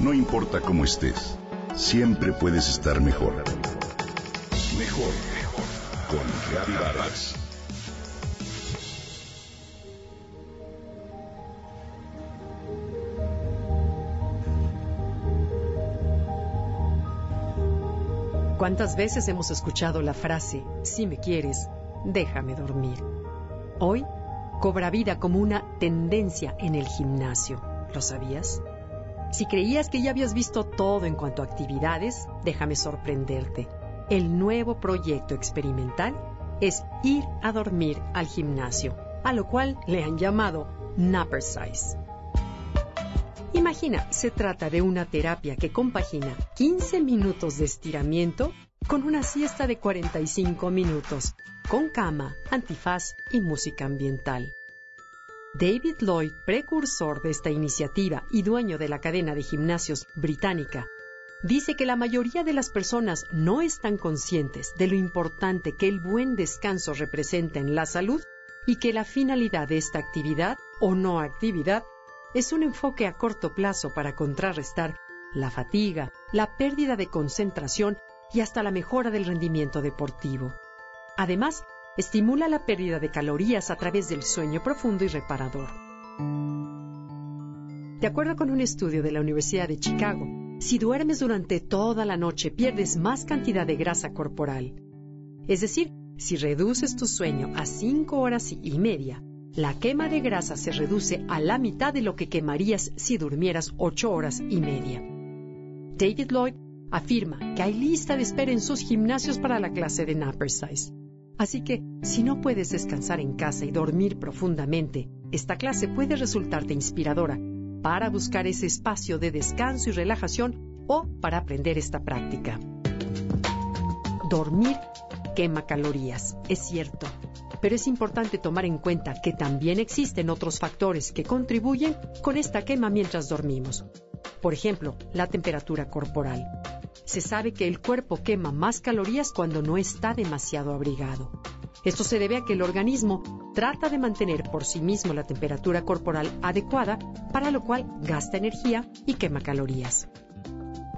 No importa cómo estés, siempre puedes estar mejor. Mejor, mejor. Con Reavivadas. ¿Cuántas veces hemos escuchado la frase, si me quieres, déjame dormir? Hoy cobra vida como una tendencia en el gimnasio. ¿Lo sabías? Si creías que ya habías visto todo en cuanto a actividades, déjame sorprenderte. El nuevo proyecto experimental es ir a dormir al gimnasio, a lo cual le han llamado Napper Size. Imagina, se trata de una terapia que compagina 15 minutos de estiramiento con una siesta de 45 minutos, con cama, antifaz y música ambiental. David Lloyd, precursor de esta iniciativa y dueño de la cadena de gimnasios británica, dice que la mayoría de las personas no están conscientes de lo importante que el buen descanso representa en la salud y que la finalidad de esta actividad o no actividad es un enfoque a corto plazo para contrarrestar la fatiga, la pérdida de concentración y hasta la mejora del rendimiento deportivo. Además, estimula la pérdida de calorías a través del sueño profundo y reparador. De acuerdo con un estudio de la Universidad de Chicago, si duermes durante toda la noche pierdes más cantidad de grasa corporal. Es decir, si reduces tu sueño a 5 horas y media, la quema de grasa se reduce a la mitad de lo que quemarías si durmieras 8 horas y media. David Lloyd afirma que hay lista de espera en sus gimnasios para la clase de Napper Size. Así que, si no puedes descansar en casa y dormir profundamente, esta clase puede resultarte inspiradora para buscar ese espacio de descanso y relajación o para aprender esta práctica. Dormir quema calorías, es cierto, pero es importante tomar en cuenta que también existen otros factores que contribuyen con esta quema mientras dormimos. Por ejemplo, la temperatura corporal. Se sabe que el cuerpo quema más calorías cuando no está demasiado abrigado. Esto se debe a que el organismo trata de mantener por sí mismo la temperatura corporal adecuada, para lo cual gasta energía y quema calorías.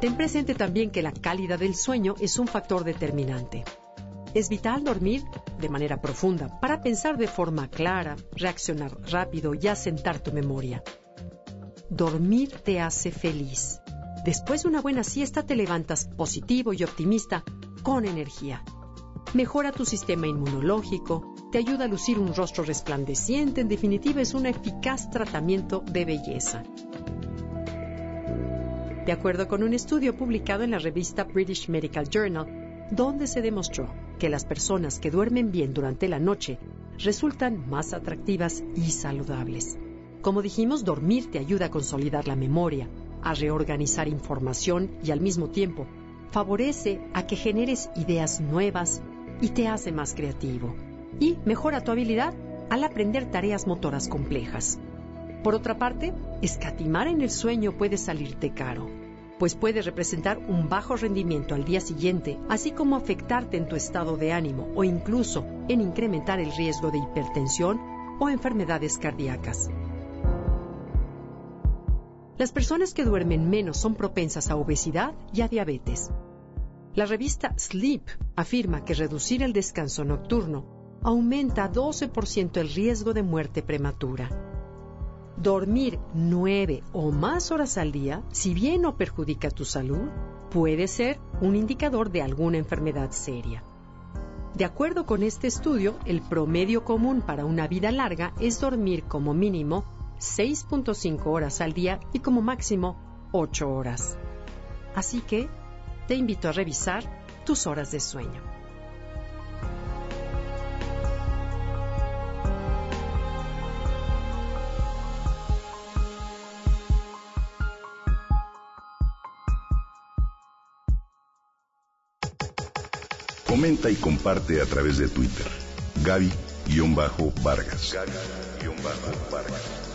Ten presente también que la calidad del sueño es un factor determinante. Es vital dormir de manera profunda para pensar de forma clara, reaccionar rápido y asentar tu memoria. Dormir te hace feliz. Después de una buena siesta te levantas positivo y optimista, con energía. Mejora tu sistema inmunológico, te ayuda a lucir un rostro resplandeciente, en definitiva es un eficaz tratamiento de belleza. De acuerdo con un estudio publicado en la revista British Medical Journal, donde se demostró que las personas que duermen bien durante la noche resultan más atractivas y saludables. Como dijimos, dormir te ayuda a consolidar la memoria, a reorganizar información y al mismo tiempo favorece a que generes ideas nuevas y te hace más creativo. Y mejora tu habilidad al aprender tareas motoras complejas. Por otra parte, escatimar en el sueño puede salirte caro, pues puede representar un bajo rendimiento al día siguiente, así como afectarte en tu estado de ánimo o incluso en incrementar el riesgo de hipertensión o enfermedades cardíacas. Las personas que duermen menos son propensas a obesidad y a diabetes. La revista Sleep afirma que reducir el descanso nocturno aumenta 12% el riesgo de muerte prematura. Dormir nueve o más horas al día, si bien no perjudica tu salud, puede ser un indicador de alguna enfermedad seria. De acuerdo con este estudio, el promedio común para una vida larga es dormir como mínimo 6.5 horas al día y como máximo 8 horas. Así que te invito a revisar tus horas de sueño. Comenta y comparte a través de Twitter. Gaby-Vargas. Gaby-Vargas.